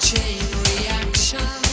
chain reaction.